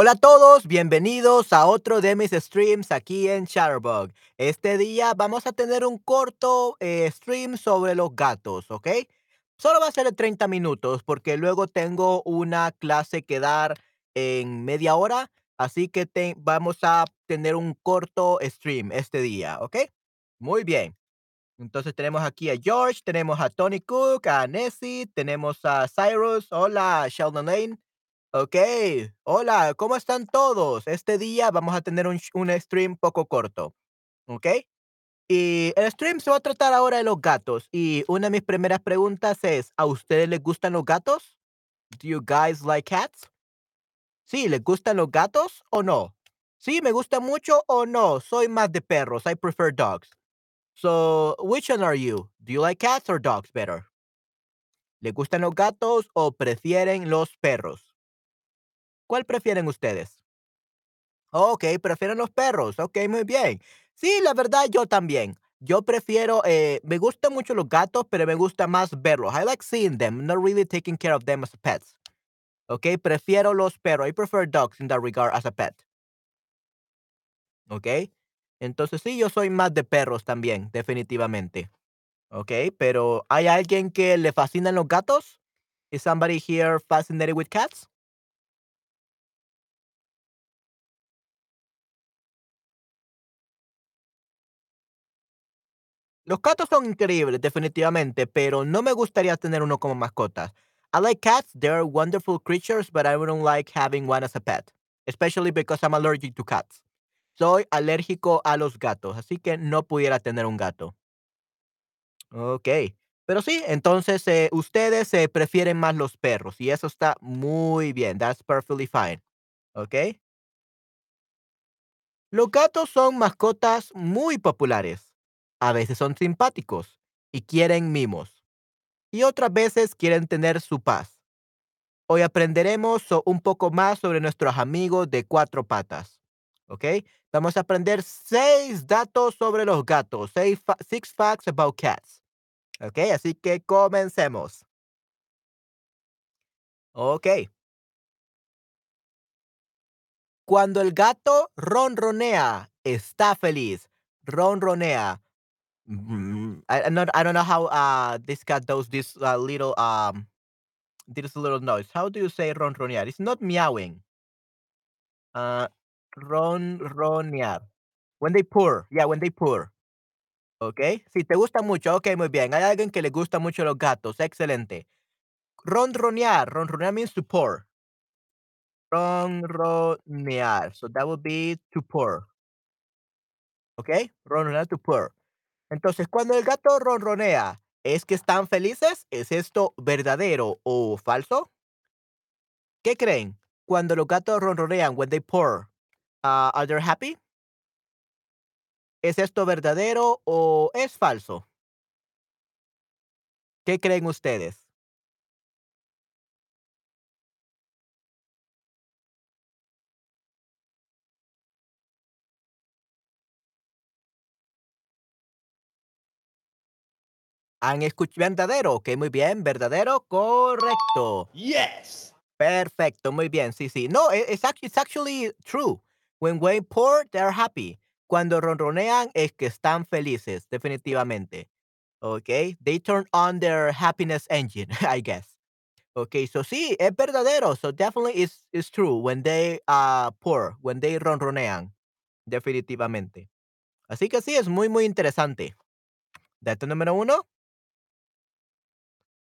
Hola a todos, bienvenidos a otro de mis streams aquí en Shutterbug. Este día vamos a tener un corto eh, stream sobre los gatos, ¿ok? Solo va a ser de 30 minutos porque luego tengo una clase que dar en media hora, así que vamos a tener un corto stream este día, ¿ok? Muy bien. Entonces tenemos aquí a George, tenemos a Tony Cook, a Nessie, tenemos a Cyrus, hola Sheldon Lane. Ok, hola, ¿cómo están todos? Este día vamos a tener un, un stream poco corto, ¿ok? Y el stream se va a tratar ahora de los gatos. Y una de mis primeras preguntas es, ¿a ustedes les gustan los gatos? Do you guys like cats? Sí, ¿les gustan los gatos o no? Sí, me gusta mucho o no. Soy más de perros. I prefer dogs. So, which one are you? Do you like cats or dogs better? ¿Les gustan los gatos o prefieren los perros? ¿Cuál prefieren ustedes? Ok, prefieren los perros. Ok, muy bien. Sí, la verdad, yo también. Yo prefiero, eh, me gustan mucho los gatos, pero me gusta más verlos. I like seeing them, not really taking care of them as pets. Ok, prefiero los perros. I prefer dogs in that regard as a pet. Ok, entonces sí, yo soy más de perros también, definitivamente. Ok, pero ¿hay alguien que le fascinan los gatos? Is somebody here fascinated with cats? Los gatos son increíbles, definitivamente, pero no me gustaría tener uno como mascota. I like cats, they're wonderful creatures, but I wouldn't like having one as a pet, especially because I'm allergic to cats. Soy alérgico a los gatos, así que no pudiera tener un gato. Ok, pero sí, entonces eh, ustedes se prefieren más los perros y eso está muy bien. That's perfectly fine. Ok. Los gatos son mascotas muy populares. A veces son simpáticos y quieren mimos. Y otras veces quieren tener su paz. Hoy aprenderemos un poco más sobre nuestros amigos de cuatro patas. ¿Ok? Vamos a aprender seis datos sobre los gatos. six facts about cats. ¿Ok? Así que comencemos. Ok. Cuando el gato ronronea, está feliz. Ronronea. Mm, I, not I don't know how uh this cat does this uh, little um this little noise. How do you say ronronear? It's not meowing. Uh, ronronear. When they purr. Yeah, when they purr. Okay. Si te gusta mucho. Okay, muy bien. Hay alguien que le gusta mucho los gatos. Excelente. Ronronear. Ronronear means to purr. Ronronear. So that would be to purr. Okay. Ronronear to purr. Entonces, cuando el gato ronronea, ¿es que están felices? ¿Es esto verdadero o falso? ¿Qué creen? Cuando los gatos ronronean, when they purr, uh, are they happy? ¿Es esto verdadero o es falso? ¿Qué creen ustedes? Han escuchado verdadero, ok, muy bien, verdadero, correcto. Yes. Perfecto, muy bien, sí, sí. No, e, it's actually, it's actually true. When they pour, they're happy. Cuando ronronean es que están felices, definitivamente. Ok, they turn on their happiness engine, I guess. Ok, so sí, es verdadero. So definitely it's, it's true when they uh, pour, when they ronronean, definitivamente. Así que sí, es muy, muy interesante. Dato número uno.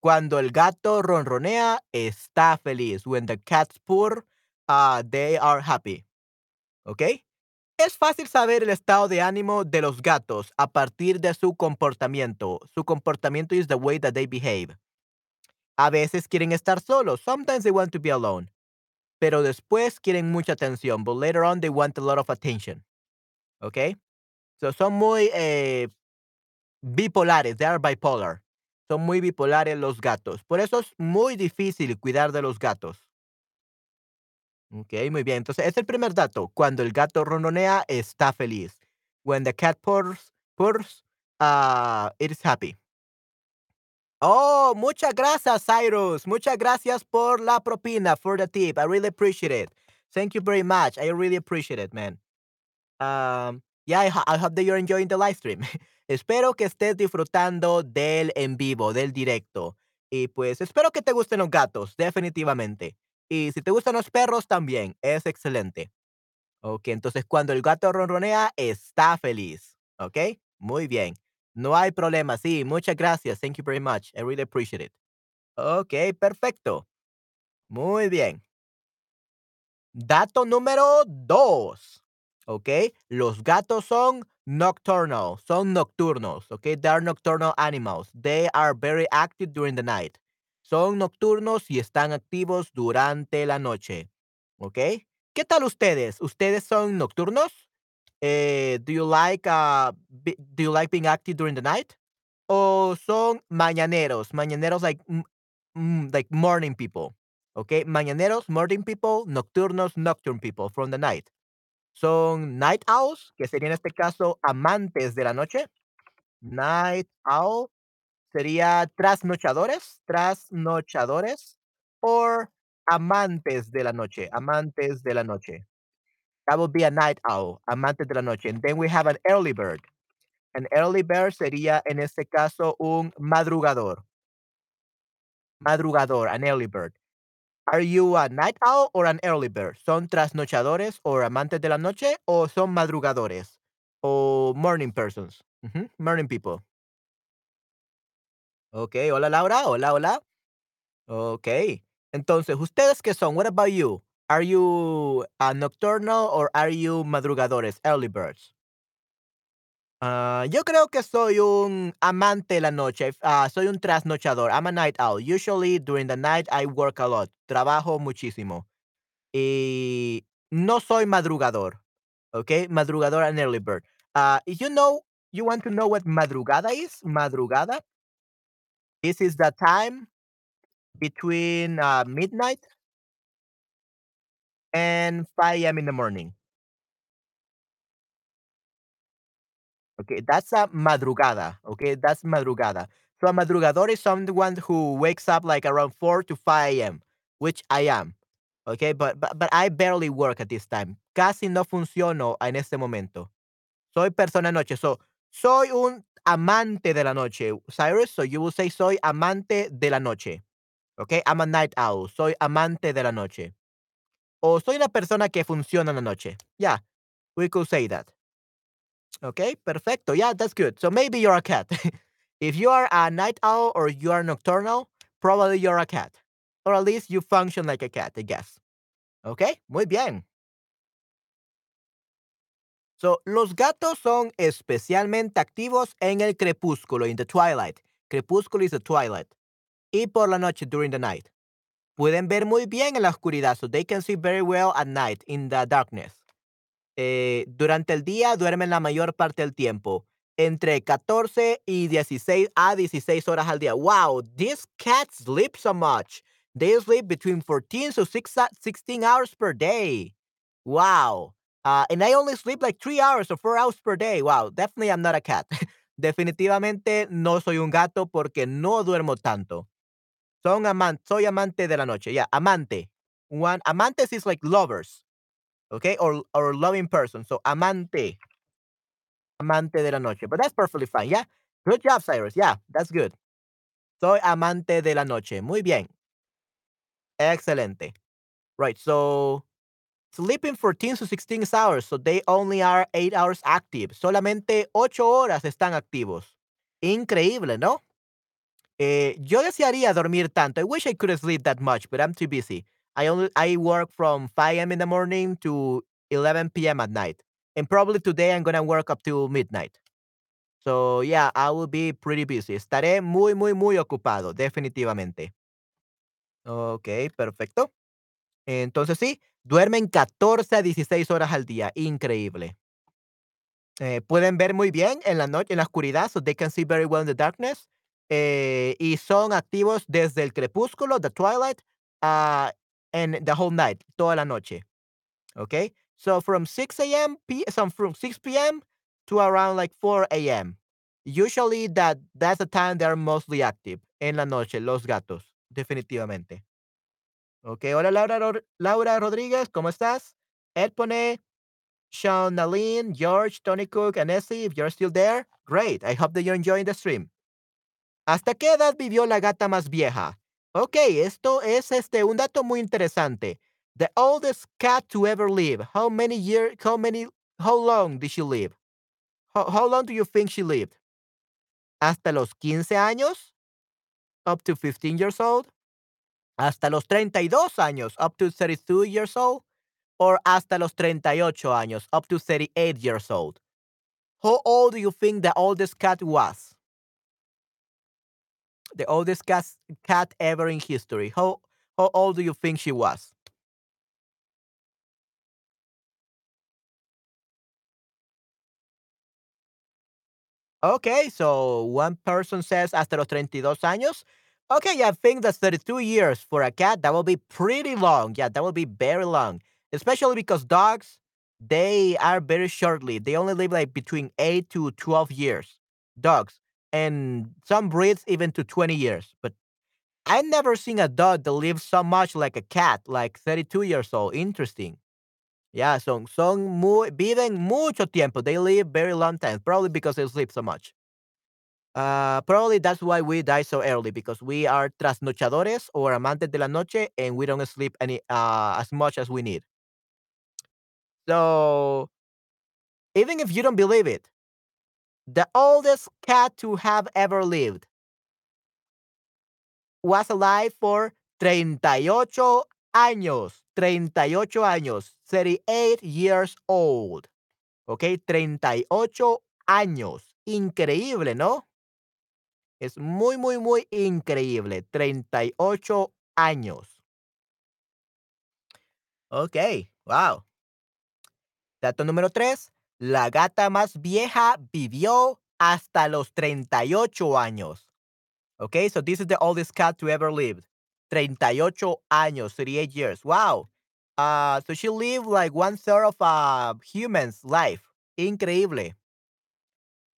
Cuando el gato ronronea, está feliz. When the cats purr, uh, they are happy. ¿Ok? Es fácil saber el estado de ánimo de los gatos a partir de su comportamiento. Su comportamiento is the way that they behave. A veces quieren estar solos. Sometimes they want to be alone. Pero después quieren mucha atención. But later on they want a lot of attention. ¿Ok? So son muy eh, bipolares. They are bipolar. Son muy bipolares los gatos. Por eso es muy difícil cuidar de los gatos. Ok, muy bien. Entonces, es el primer dato. Cuando el gato ronronea, está feliz. When the cat purrs, purrs, uh, it is happy. Oh, muchas gracias, Cyrus. Muchas gracias por la propina, for the tip. I really appreciate it. Thank you very much. I really appreciate it, man. Um, yeah, I, I hope that you're enjoying the live stream. espero que estés disfrutando del en vivo, del directo. Y pues espero que te gusten los gatos, definitivamente. Y si te gustan los perros, también. Es excelente. Ok, entonces cuando el gato ronronea, está feliz. Ok, muy bien. No hay problema. Sí, muchas gracias. Thank you very much. I really appreciate it. Ok, perfecto. Muy bien. Dato número dos. ¿Ok? Los gatos son nocturnal, son nocturnos. ¿Ok? They are nocturnal animals. They are very active during the night. Son nocturnos y están activos durante la noche. ¿Ok? ¿Qué tal ustedes? ¿Ustedes son nocturnos? Eh, do you like uh, do you like being active during the night? ¿O son mañaneros? Mañaneros like mm, like morning people. Okay, mañaneros, morning people, nocturnos, nocturne people from the night. Son night owls, que sería en este caso amantes de la noche. Night owl sería trasnochadores, trasnochadores, or amantes de la noche, amantes de la noche. That would be a night owl, amantes de la noche. And then we have an early bird. An early bird sería en este caso un madrugador. Madrugador, an early bird. Are you a night owl or an early bird? ¿Son trasnochadores o amantes de la noche o son madrugadores? O morning persons. Morning people. Ok, hola Laura, hola, hola. Ok. Entonces, ¿ustedes qué son? What about you? Are you a nocturnal or are you madrugadores, early birds? Ah, yo creo que soy un amante de la noche. ah, soy un trasnochador. I'm a night owl. Usually during the night I work a lot. Trabajo muchísimo. Y no soy madrugador. ¿Ok? Madrugador and early bird. Ah, you know, you want to know what madrugada is? Madrugada. This is the time between uh, midnight and 5 a.m. in the morning. Okay, that's a madrugada. Okay, that's madrugada. So a madrugador is someone who wakes up like around 4 to 5 a.m., which I am. Okay, but, but but I barely work at this time. Casi no funciono en este momento. Soy persona noche. So, soy un amante de la noche. Cyrus, so you will say soy amante de la noche. Okay, I'm a night owl. Soy amante de la noche. O soy una persona que funciona en la noche. Yeah, we could say that. Okay, perfecto. Yeah, that's good. So maybe you're a cat. if you are a night owl or you are nocturnal, probably you're a cat. Or at least you function like a cat, I guess. Okay, muy bien. So, los gatos son especialmente activos en el crepúsculo, in the twilight. Crepúsculo is the twilight. Y por la noche, during the night. Pueden ver muy bien en la oscuridad, so they can see very well at night in the darkness. Eh, durante el día duermen la mayor parte del tiempo, entre 14 y 16 a 16 horas al día. Wow, these cats sleep so much. They sleep between 14 to 6 a- 16 hours per day. Wow. Uh, and I only sleep like 3 hours or 4 hours per day. Wow, definitely I'm not a cat. Definitivamente no soy un gato porque no duermo tanto. Son aman soy amante de la noche. Yeah, amante. One amantes is like lovers. Okay? Or or loving person. So amante. Amante de la noche. But that's perfectly fine. Yeah. Good job, Cyrus. Yeah, that's good. Soy amante de la noche. Muy bien. Excelente. Right. So sleeping 14 to 16 hours. So they only are 8 hours active. Solamente 8 horas están activos. Increíble, ¿no? Eh, yo desearía dormir tanto. I wish I could sleep that much, but I'm too busy. I only I work from 5 a.m. in the morning to 11 p.m. at night. And probably today I'm gonna work up to midnight. So yeah, I will be pretty busy. Estaré muy, muy, muy ocupado, definitivamente. Ok, perfecto. Entonces sí, duermen 14 a 16 horas al día. Increíble. Eh, pueden ver muy bien en la noche, en la oscuridad, so they can see very well in the darkness. Eh, y son activos desde el crepúsculo, the twilight, uh, and the whole night, toda la noche. Okay? So from 6 a.m. P so from 6 p.m. to around like 4 a.m. Usually that that's the time they're mostly active. En la noche, los gatos. Definitivamente. Ok, hola Laura Ror Laura Rodríguez, ¿cómo estás? Ed pone Sean Nalin, George, Tony Cook, and Nessie, if you're still there, great. I hope that you're enjoying the stream. ¿Hasta qué edad vivió la gata más vieja? Okey, esto es, este, un dato muy interesante. The oldest cat to ever live. How many year how many how long did she live? How how long do you think she lived? ¿Hasta los 15 años? Up to 15 years old? ¿Hasta los 32 años? Up to 32 years old? Or hasta los 38 años? Up to 38 years old? How old do you think the oldest cat was? The oldest cas cat ever in history. How how old do you think she was? Okay, so one person says hasta los 32 años. Okay, yeah, I think that's 32 years for a cat. That will be pretty long. Yeah, that will be very long. Especially because dogs, they are very short-lived. They only live like between 8 to 12 years. Dogs. And some breeds even to 20 years. But I never seen a dog that lives so much like a cat, like 32 years old. Interesting. Yeah, son son muy viven mucho tiempo. They live very long time, probably because they sleep so much. Uh, probably that's why we die so early because we are trasnochadores or amantes de la noche and we don't sleep any uh, as much as we need. So even if you don't believe it, the oldest cat to have ever lived was alive for 38 años. 38 años. 38 years old. ¿Ok? 38 años. Increíble, ¿no? Es muy, muy, muy increíble. 38 años. Ok, wow. Dato número 3. La gata más vieja vivió hasta los 38 años. Okay, so this is the oldest cat to ever live. 38 años, 38 years. Wow. Uh, so she lived like one third of a human's life. Increíble.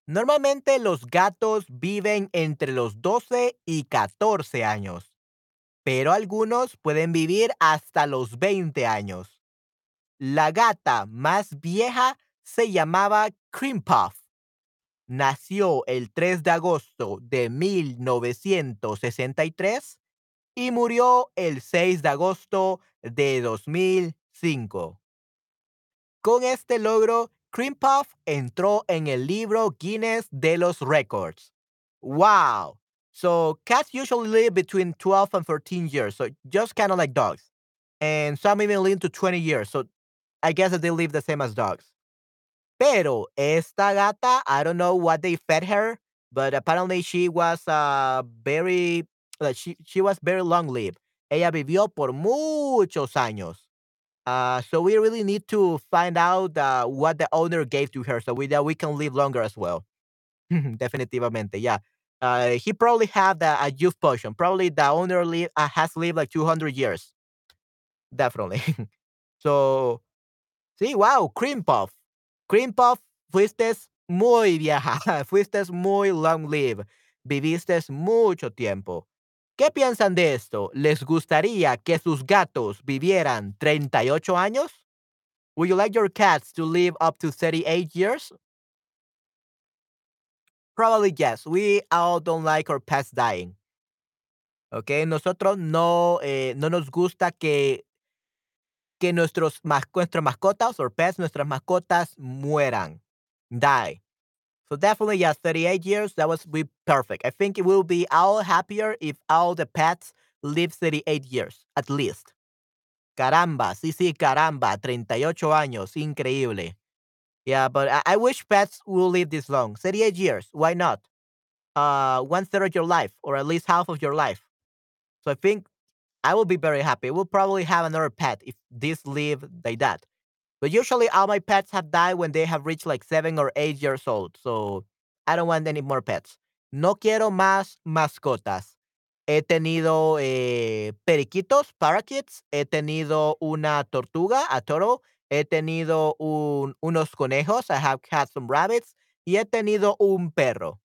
Normalmente los gatos viven entre los 12 y 14 años, pero algunos pueden vivir hasta los 20 años. La gata más vieja se llamaba Cream Puff. Nació el 3 de agosto de 1963 y murió el 6 de agosto de 2005. Con este logro, Cream Puff entró en el libro Guinness de los Records. Wow. So cats usually live between 12 and 14 years, so just kind of like dogs. And some even live to 20 years, so I guess that they live the same as dogs. Pero esta gata, I don't know what they fed her, but apparently she was uh, very, uh, she, she was very long lived. Ella vivió por muchos años. Uh, so we really need to find out uh, what the owner gave to her so we, that we can live longer as well. Definitivamente, yeah. Uh, he probably had a, a youth potion. Probably the owner live, uh, has lived like 200 years. Definitely. so, see, wow, Cream Puff. Cream Puff, fuiste muy vieja, fuiste muy long live, viviste mucho tiempo. ¿Qué piensan de esto? ¿Les gustaría que sus gatos vivieran 38 años? Would you like your cats to live up to 38 years? Probably yes. We all don't like our pets dying. Okay, nosotros no, eh, no nos gusta que, que nuestros nuestras mascotas or pets, nuestras mascotas mueran, die. So definitely, yes, 38 years, that was be perfect. I think it will be all happier if all the pets live 38 years, at least. Caramba, sí, sí, caramba, 38 años, increíble. Yeah, but I, I wish pets will live this long. 38 years, why not? Uh, one third of your life, or at least half of your life. So I think I will be very happy. We'll probably have another pet if this live like that. But usually all my pets have died when they have reached like seven or eight years old. So I don't want any more pets. No quiero más mascotas. He tenido eh, periquitos, parakeets. He tenido una tortuga, a toro. He tenido un, unos conejos. I have had some rabbits. Y he tenido un perro.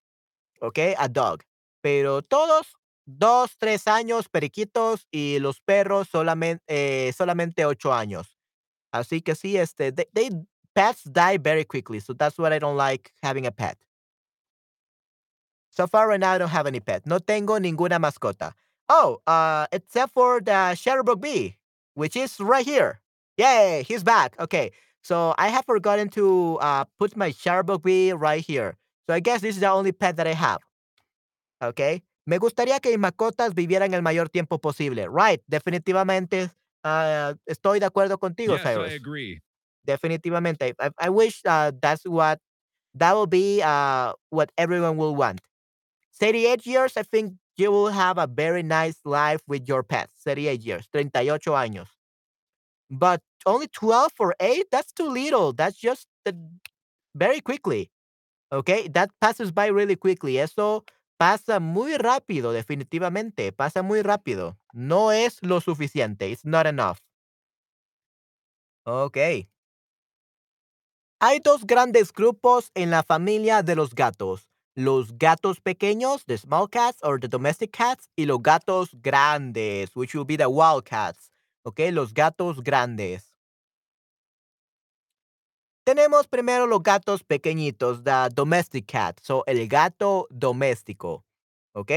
Okay, A dog. Pero todos 2, 3 años, periquitos, y los perros solamente, eh, solamente ocho años. Así que sí, este, they they pets die very quickly, so that's what I don't like having a pet. So far right now, I don't have any pet. No tengo ninguna mascota. Oh, uh, except for the Shutterbug bee, which is right here. Yay, he's back. Okay, so I have forgotten to uh, put my Shutterbug bee right here. So I guess this is the only pet that I have. Okay. Me gustaría que mis mascotas vivieran el mayor tiempo posible. Right, definitivamente uh, estoy de acuerdo contigo, Yes, I agree. Definitivamente. I, I wish uh, that's what that will be uh, what everyone will want. 38 years, I think you will have a very nice life with your pets. 38 years, 38 años. But only 12 or 8, that's too little. That's just uh, very quickly. Okay, that passes by really quickly. Eso pasa muy rápido, definitivamente. Pasa muy rápido. No es lo suficiente. It's not enough. Ok. Hay dos grandes grupos en la familia de los gatos. Los gatos pequeños, the small cats or the domestic cats, y los gatos grandes, which will be the wild cats. Ok, los gatos grandes. Tenemos primero los gatos pequeñitos, the domestic cat. So, el gato doméstico. ¿Ok?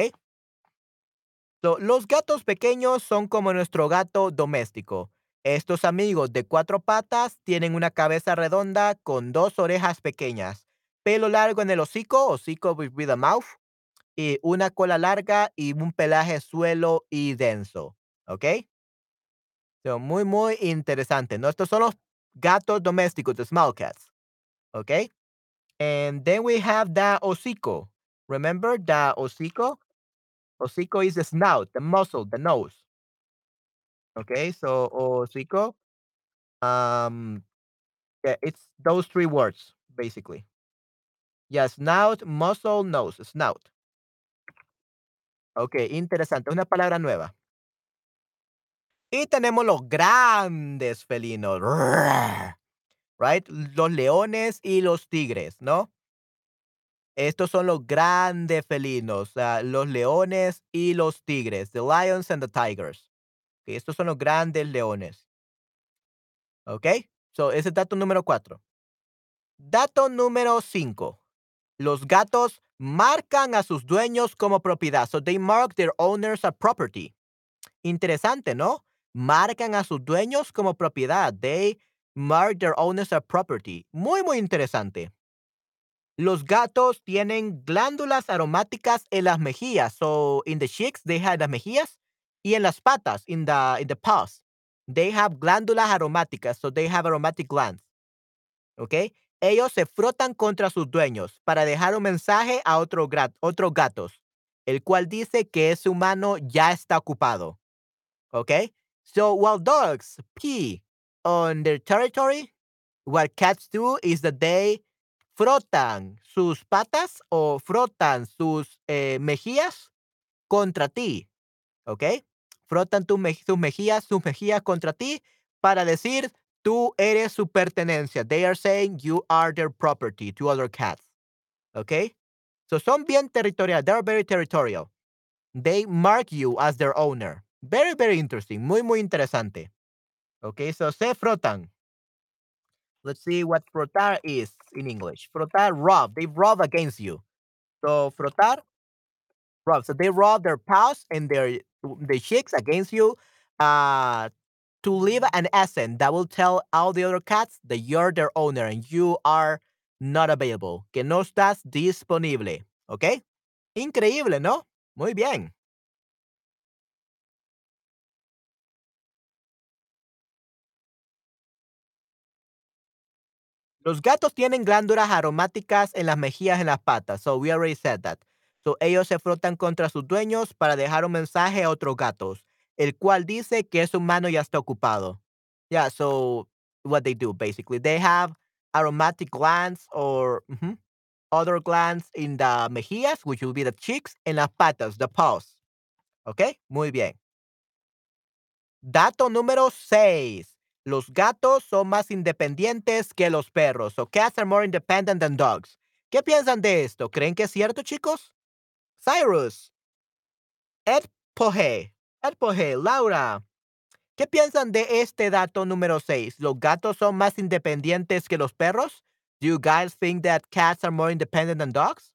So, los gatos pequeños son como nuestro gato doméstico. Estos amigos de cuatro patas tienen una cabeza redonda con dos orejas pequeñas, pelo largo en el hocico, hocico with, a mouth, y una cola larga y un pelaje suelo y denso. ¿Ok? So, muy, muy interesante. ¿no? Estos son los gatos domésticos, the small cats. Okay? And then we have the hocico. Remember the hocico? Hocico is the snout, the muzzle, the nose. Okay, so hocico. Um, yeah, it's those three words basically. Yeah, snout, muzzle, nose, snout. Okay, interesante. Una palabra nueva. Y tenemos los grandes felinos. Right? Los leones y los tigres, ¿no? Estos son los grandes felinos, uh, los leones y los tigres, the lions and the tigers. Estos son los grandes leones. ¿Ok? So, ese es dato número cuatro. Dato número cinco. Los gatos marcan a sus dueños como propiedad. So, they mark their owners as property. Interesante, ¿no? Marcan a sus dueños como propiedad. They mark their owners as property. Muy, muy interesante. Los gatos tienen glándulas aromáticas en las mejillas. So in the cheeks they have las mejillas y en las patas, in the in the paws, they have glándulas aromáticas. So they have aromatic glands. ¿Ok? Ellos se frotan contra sus dueños para dejar un mensaje a otro otros gatos, el cual dice que ese humano ya está ocupado. ¿Ok? So while dogs pee on their territory, what cats do is that they frotan sus patas o frotan sus eh, mejillas contra ti, ¿ok? Frotan tu sus mejillas, sus mejillas contra ti para decir tú eres su pertenencia. They are saying you are their property to other cats, ¿ok? So son bien territorial. They are very territorial. They mark you as their owner. Very, very interesting. Muy, muy interesante. Okay, so se frotan. Let's see what frotar is in English. Frotar, rub. They rub against you. So frotar, rub. So they rub their paws and their the cheeks against you uh, to leave an accent that will tell all the other cats that you're their owner and you are not available. Que no estás disponible. Okay? Increíble, ¿no? Muy bien. Los gatos tienen glándulas aromáticas en las mejillas y en las patas. So we already said that. So ellos se frotan contra sus dueños para dejar un mensaje a otros gatos, el cual dice que su mano ya está ocupado. Yeah, so what they do basically, they have aromatic glands or other glands in the mejillas, which will be the cheeks, and las patas, the paws. ¿Ok? Muy bien. Dato número 6. Los gatos son más independientes que los perros. So cats are more independent than dogs. ¿Qué piensan de esto? ¿Creen que es cierto, chicos? Cyrus. Ed Pohe. Ed Pohe. Laura, ¿qué piensan de este dato número 6? ¿Los gatos son más independientes que los perros? Do you guys think that cats are more independent than dogs?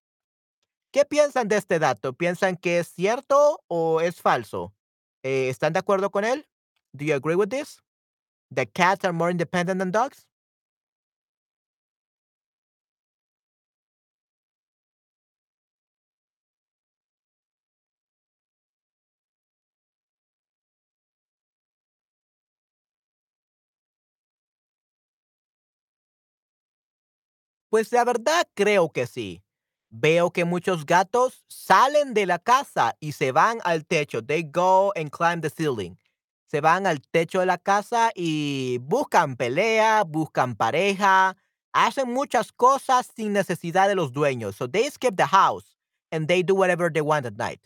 ¿Qué piensan de este dato? ¿Piensan que es cierto o es falso? Eh, ¿Están de acuerdo con él? Do you agree with this? That cats are more independent than dogs? Pues la verdad creo que sí. Veo que muchos gatos salen de la casa y se van al techo. They go and climb the ceiling. Se van al techo de la casa y buscan pelea, buscan pareja, hacen muchas cosas sin necesidad de los dueños. So they escape the house and they do whatever they want at night.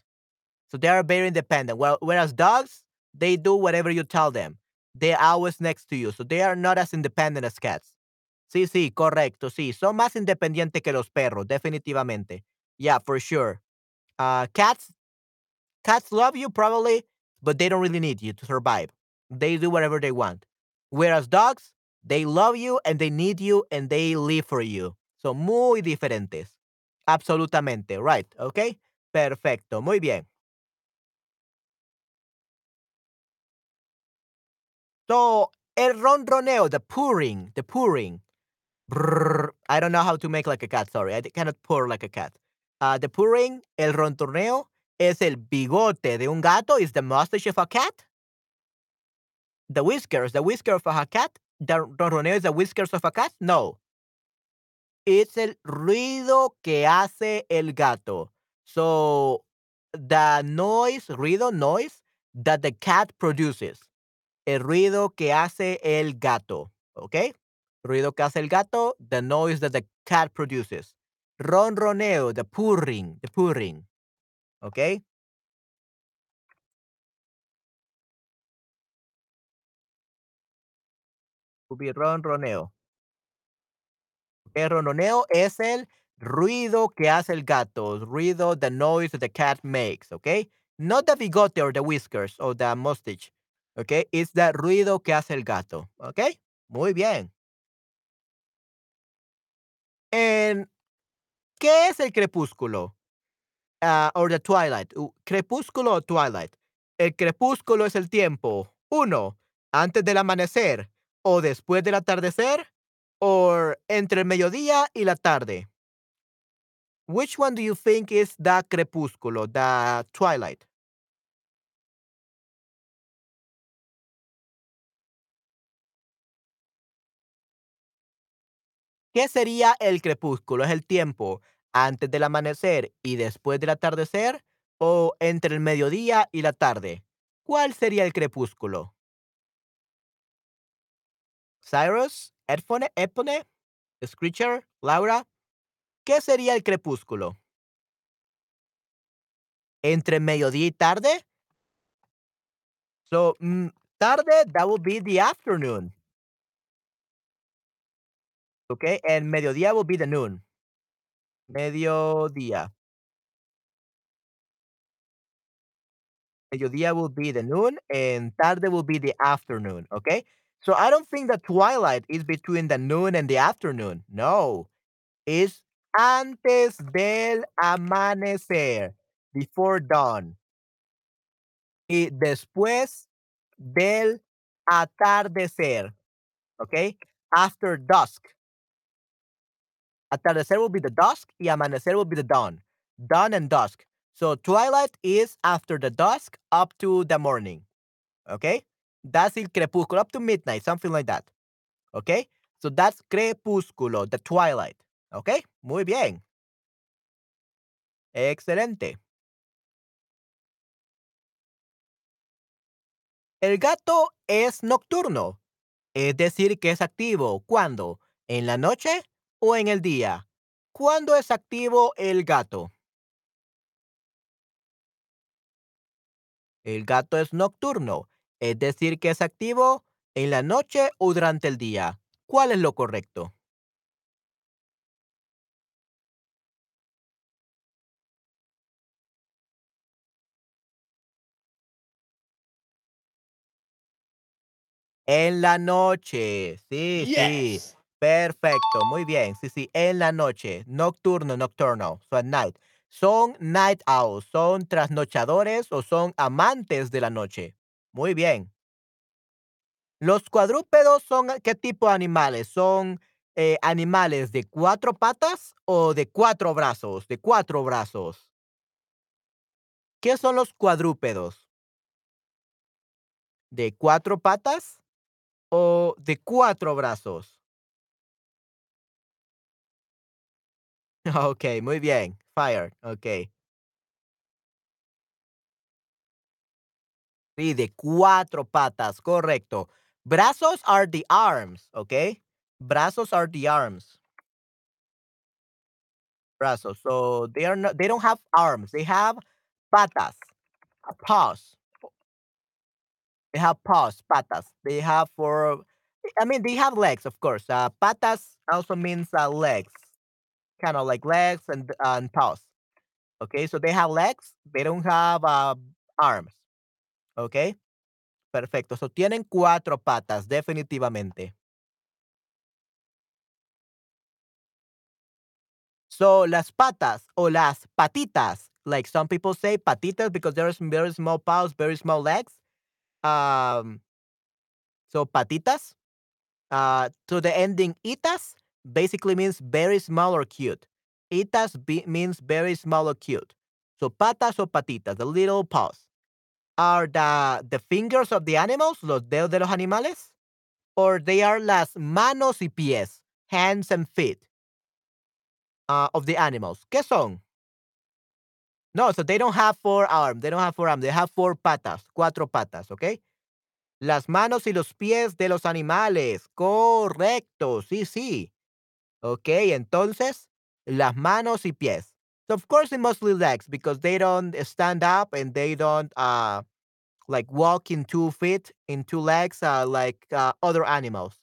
So they are very independent. Whereas dogs, they do whatever you tell them. They're always next to you. So they are not as independent as cats. Sí, sí, correcto, sí. Son más independientes que los perros, definitivamente. Yeah, for sure. Uh, cats, cats love you probably, but they don't really need you to survive. They do whatever they want. Whereas dogs, they love you and they need you and they live for you. Son muy diferentes. Absolutamente, right, okay? Perfecto, muy bien. So, el ronroneo, the purring, the purring. Brrr, I don't know how to make like a cat, sorry. I cannot purr like a cat. Uh, the purring, el ronroneo, es el bigote de un gato, is the mustache of a cat. The whiskers, the whisker of a cat. The ronroneo is the whiskers of a cat. No. Es el ruido que hace el gato. So, the noise, ruido, noise that the cat produces. El ruido que hace el gato. ¿Ok? Ruido que hace el gato, the noise that the cat produces. Ronroneo, the purring, the purring. ¿Ok? Ronroneo. El ronroneo es el ruido que hace el gato. Ruido, the noise that the cat makes. ¿Ok? Not the bigote or the whiskers or the mustache. ¿Ok? It's the ruido que hace el gato. ¿Ok? Muy bien. En, ¿Qué es el crepúsculo? Uh, or the twilight. Crepúsculo o twilight. El crepúsculo es el tiempo. Uno, antes del amanecer o después del atardecer o entre el mediodía y la tarde. Which one do you think is the crepúsculo, the twilight? ¿Qué sería el crepúsculo? ¿Es el tiempo antes del amanecer y después del atardecer o entre el mediodía y la tarde? ¿Cuál sería el crepúsculo? Cyrus, Edfone, Epone, Screecher, Laura. ¿Qué sería el crepúsculo? ¿Entre mediodía y tarde? So, mm, tarde, that would be the afternoon. Okay, and mediodía will be the noon. Mediodía. Mediodía will be the noon and tarde will be the afternoon, okay? So I don't think that twilight is between the noon and the afternoon. No. It's antes del amanecer, before dawn. Y después del atardecer, okay? After dusk. Atardecer will be the dusk y amanecer will be the dawn. Dawn and dusk. So twilight is after the dusk up to the morning. Okay? That's el crepúsculo up to midnight, something like that. Okay? So that's crepúsculo, the twilight. Okay? Muy bien. Excelente. El gato es nocturno, es decir, que es activo. ¿Cuándo? ¿En la noche o en el día? ¿Cuándo es activo el gato? El gato es nocturno, es decir, que es activo en la noche o durante el día. ¿Cuál es lo correcto? En la noche, sí, sí. Perfecto, muy bien. Sí, sí, en la noche. Nocturno, nocturnal. So at night. ¿Son night owls? ¿Son trasnochadores o son amantes de la noche? Muy bien. ¿Los cuadrúpedos son qué tipo de animales? ¿Son eh, animales de cuatro patas o de cuatro brazos? De cuatro brazos. ¿Qué son los cuadrúpedos? ¿De cuatro patas o de cuatro brazos? Ok, muy bien. Fire. Ok. Sí, de cuatro patas, correcto. Brazos are the arms, ok? Brazos are the arms. Brazos. So they are not they don't have arms. They have patas, paws. They have paws, patas. They have for I mean they have legs, of course. Uh, patas also means uh, legs, kind of like legs and and paws. Okay, so they have legs. They don't have uh, arms. Okay, perfecto. So tienen cuatro patas, definitivamente. So, las patas o las patitas, like some people say patitas because there's very small paws, very small legs. Um, so patitas. Uh, to the ending itas basically means very small or cute. Itas means very small or cute. So patas o patitas, the little paws, are the the fingers of the animals, los dedos de los animales, or they are las manos y pies, hands and feet uh, of the animals. ¿Qué son? No, so they don't have four arms. They don't have four arms. They have four patas, cuatro patas, ¿ok? Las manos y los pies de los animales. Correcto, sí, sí. Ok, entonces, las manos y pies. So of course, it mostly legs because they don't stand up and they don't uh like walk in two feet, in two legs, uh, like uh, other animals.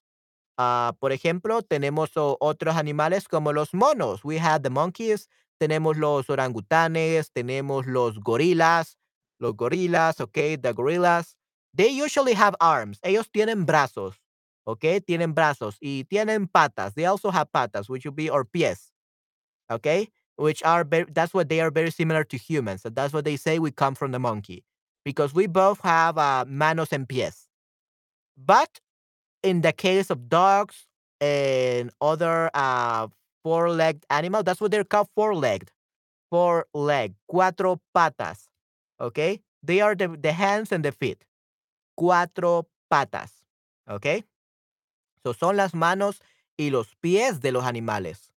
Ah, por ejemplo, tenemos o- otros animales como los monos. We have the monkeys, tenemos los orangutanes, tenemos los gorilas, los gorilas, okay, the gorillas. They usually have arms. Ellos tienen brazos, okay, tienen brazos y tienen patas. They also have patas, which would be or pies, okay, which are very, that's what they are very similar to humans. So that's what they say we come from the monkey because we both have uh, manos and pies. But in the case of dogs and other uh, four-legged animals, that's what they're called four-legged. Four-leg, cuatro patas. Okay? They are the, the hands and the feet. Cuatro patas. Okay? So son las manos y los pies de los animales.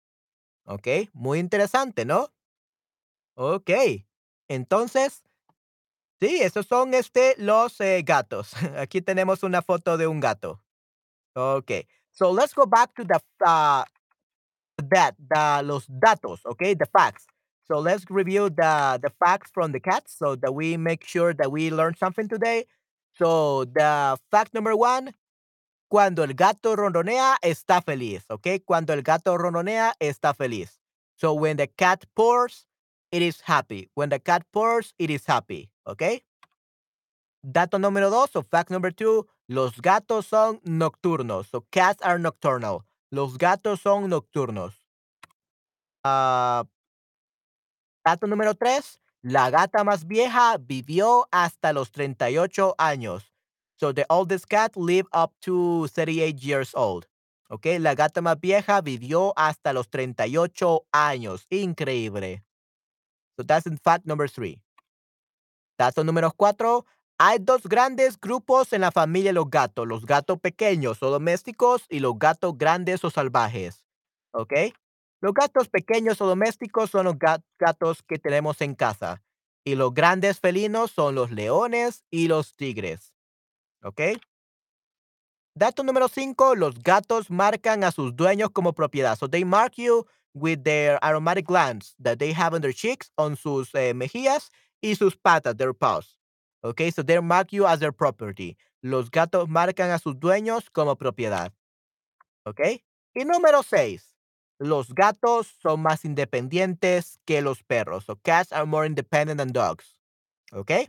Okay? Muy interesante, ¿no? Ok. Entonces, sí, esos son este, los eh, gatos. Aquí tenemos una foto de un gato. Okay. So let's go back to the uh, that the los datos, okay, the facts. So let's review the the facts from the cats so that we make sure that we learn something today. So the fact number one, cuando el gato ronronea está feliz, okay? Cuando el gato ronronea está feliz. So when the cat purrs, it is happy. When the cat purrs, it is happy, okay? Dato número dos, o fact number two, los gatos son nocturnos. So cats are nocturnal. Los gatos son nocturnos. Ah, dato número tres, la gata más vieja vivió hasta los 38 años. So the oldest cat lived up to 38 years old. Ok, la gata más vieja vivió hasta los 38 años. Increíble. So that's in fact number three. Dato número cuatro. Hay dos grandes grupos en la familia de los gatos, los gatos pequeños o domésticos y los gatos grandes o salvajes. ¿Ok? Los gatos pequeños o domésticos son los ga- gatos que tenemos en casa. Y los grandes felinos son los leones y los tigres. ¿Ok? Dato número 5, los gatos marcan a sus dueños como propiedad. So they mark you with their aromatic glands that they have on their cheeks, on sus eh, mejillas y sus patas, their paws. Okay, so they mark you as their property. Los gatos marcan a sus dueños como propiedad. Okay. Y número 6, los gatos son más independientes que los perros. So cats are more independent than dogs. Okay.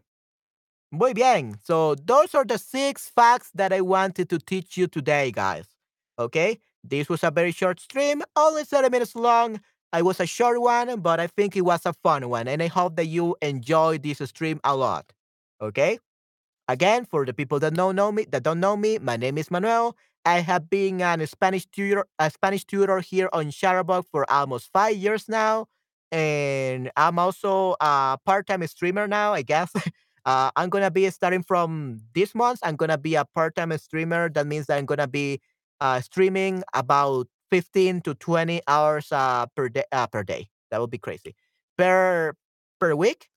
Muy bien. So those are the six facts that I wanted to teach you today, guys. Okay? This was a very short stream, only 30 minutes long. I was a short one, but I think it was a fun one, and I hope that you enjoy this stream a lot. Okay? Again, for the people that don't know me, that don't know me, my name is Manuel. I have been a Spanish tutor, a Spanish tutor here on Shutterbug for almost five years now, and I'm also a part-time streamer now. I guess uh, I'm gonna be starting from this month. I'm gonna be a part-time streamer. That means that I'm gonna be uh, streaming about 15 to 20 hours uh, per day. Uh, per day. That would be crazy. Per per week.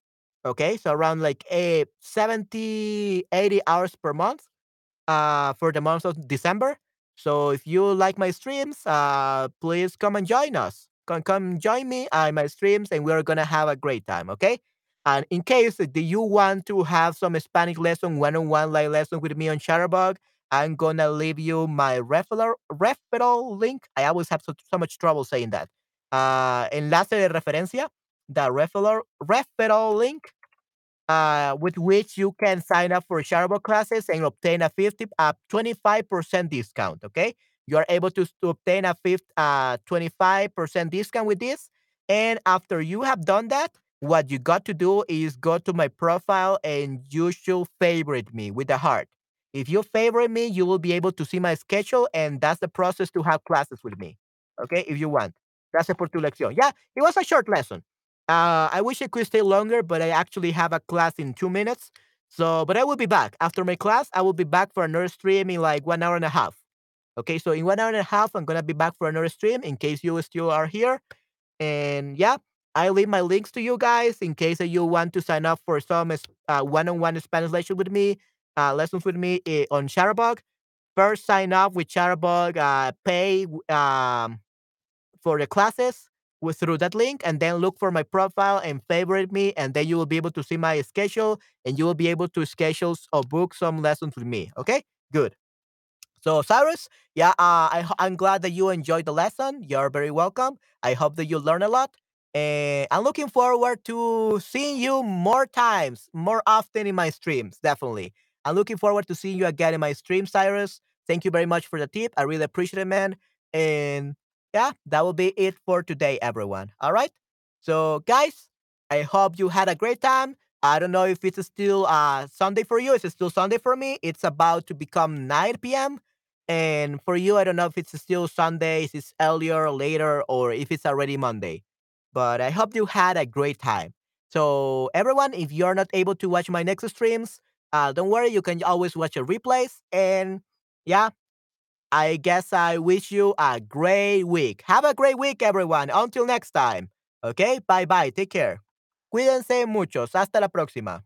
Okay, so around like a 70, 80 hours per month uh, for the month of December. So if you like my streams, uh, please come and join us. Come, come join me on my streams, and we're gonna have a great time. Okay. And in case do you want to have some Spanish lesson, one-on-one live lesson with me on Shutterbug, I'm gonna leave you my referral referral link. I always have so, so much trouble saying that. Uh, enlace de referencia, the referral referral link uh, with which you can sign up for Shutterbug classes and obtain a 50, uh, 25% discount. Okay. You are able to, to obtain a 50, uh, 25% discount with this. And after you have done that, what you got to do is go to my profile and you should favorite me with a heart. If you favorite me, you will be able to see my schedule, and that's the process to have classes with me. Okay, if you want. Gracias por tu lección. Yeah, it was a short lesson. Uh, I wish I could stay longer, but I actually have a class in two minutes. So, but I will be back after my class. I will be back for another stream in like one hour and a half. Okay, so in one hour and a half, I'm gonna be back for another stream in case you still are here. And yeah, I leave my links to you guys in case that you want to sign up for some uh, one-on-one Spanish lesson with me, uh, lessons with me eh, on Shutterbug. First, sign up with Shutterbug, uh, pay um, for the classes with through that link, and then look for my profile and favorite me, and then you will be able to see my schedule, and you will be able to schedule or book some lessons with me. Okay, good. So Cyrus, yeah, uh, I, I'm glad that you enjoyed the lesson. You're very welcome. I hope that you learn a lot. And I'm looking forward to seeing you more times, more often in my streams, definitely. I'm looking forward to seeing you again in my stream, Cyrus. Thank you very much for the tip. I really appreciate it, man. And yeah, that will be it for today, everyone. All right. So, guys, I hope you had a great time. I don't know if it's still uh, Sunday for you. It's still Sunday for me. It's about to become 9 p.m. And for you, I don't know if it's still Sunday, if it's earlier, later, or if it's already Monday. But I hope you had a great time. So, everyone, if you're not able to watch my next streams, uh, don't worry, you can always watch a replays. And yeah, I guess I wish you a great week. Have a great week, everyone. Until next time. Okay, bye bye. Take care. Cuídense muchos. Hasta la próxima.